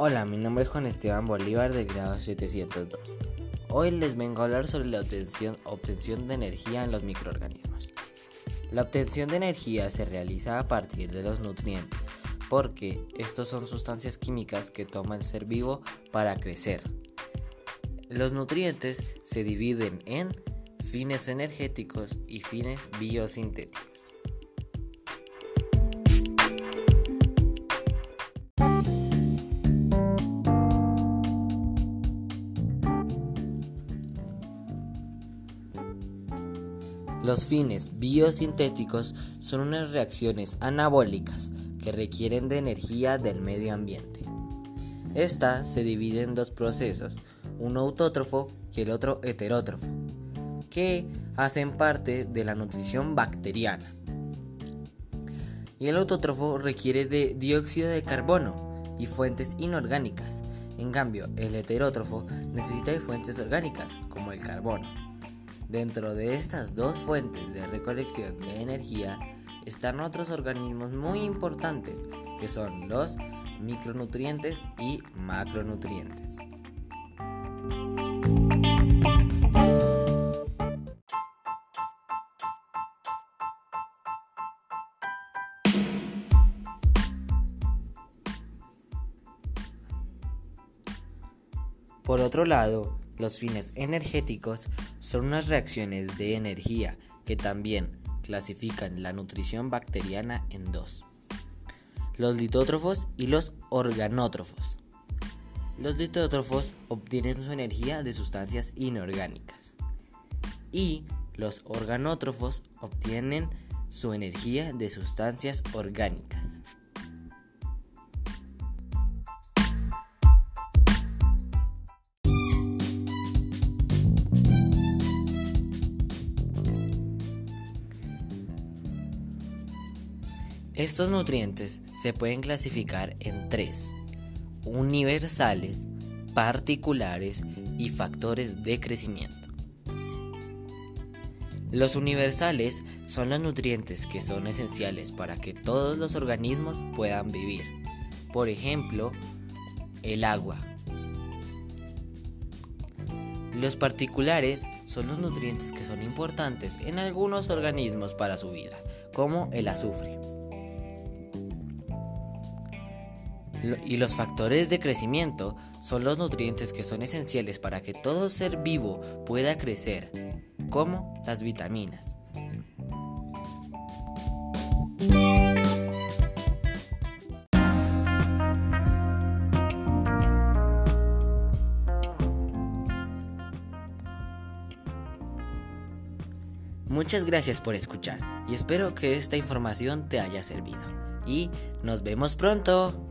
Hola, mi nombre es Juan Esteban Bolívar del grado 702. Hoy les vengo a hablar sobre la obtención, obtención de energía en los microorganismos. La obtención de energía se realiza a partir de los nutrientes, porque estos son sustancias químicas que toma el ser vivo para crecer. Los nutrientes se dividen en fines energéticos y fines biosintéticos. Los fines biosintéticos son unas reacciones anabólicas que requieren de energía del medio ambiente. Esta se divide en dos procesos, uno autótrofo y el otro heterótrofo, que hacen parte de la nutrición bacteriana. Y el autótrofo requiere de dióxido de carbono y fuentes inorgánicas. En cambio, el heterótrofo necesita de fuentes orgánicas, como el carbono. Dentro de estas dos fuentes de recolección de energía están otros organismos muy importantes que son los micronutrientes y macronutrientes. Por otro lado, los fines energéticos son unas reacciones de energía que también clasifican la nutrición bacteriana en dos. Los litótrofos y los organótrofos. Los litótrofos obtienen su energía de sustancias inorgánicas y los organótrofos obtienen su energía de sustancias orgánicas. Estos nutrientes se pueden clasificar en tres, universales, particulares y factores de crecimiento. Los universales son los nutrientes que son esenciales para que todos los organismos puedan vivir. Por ejemplo, el agua. Los particulares son los nutrientes que son importantes en algunos organismos para su vida, como el azufre. Y los factores de crecimiento son los nutrientes que son esenciales para que todo ser vivo pueda crecer, como las vitaminas. Muchas gracias por escuchar y espero que esta información te haya servido. Y nos vemos pronto.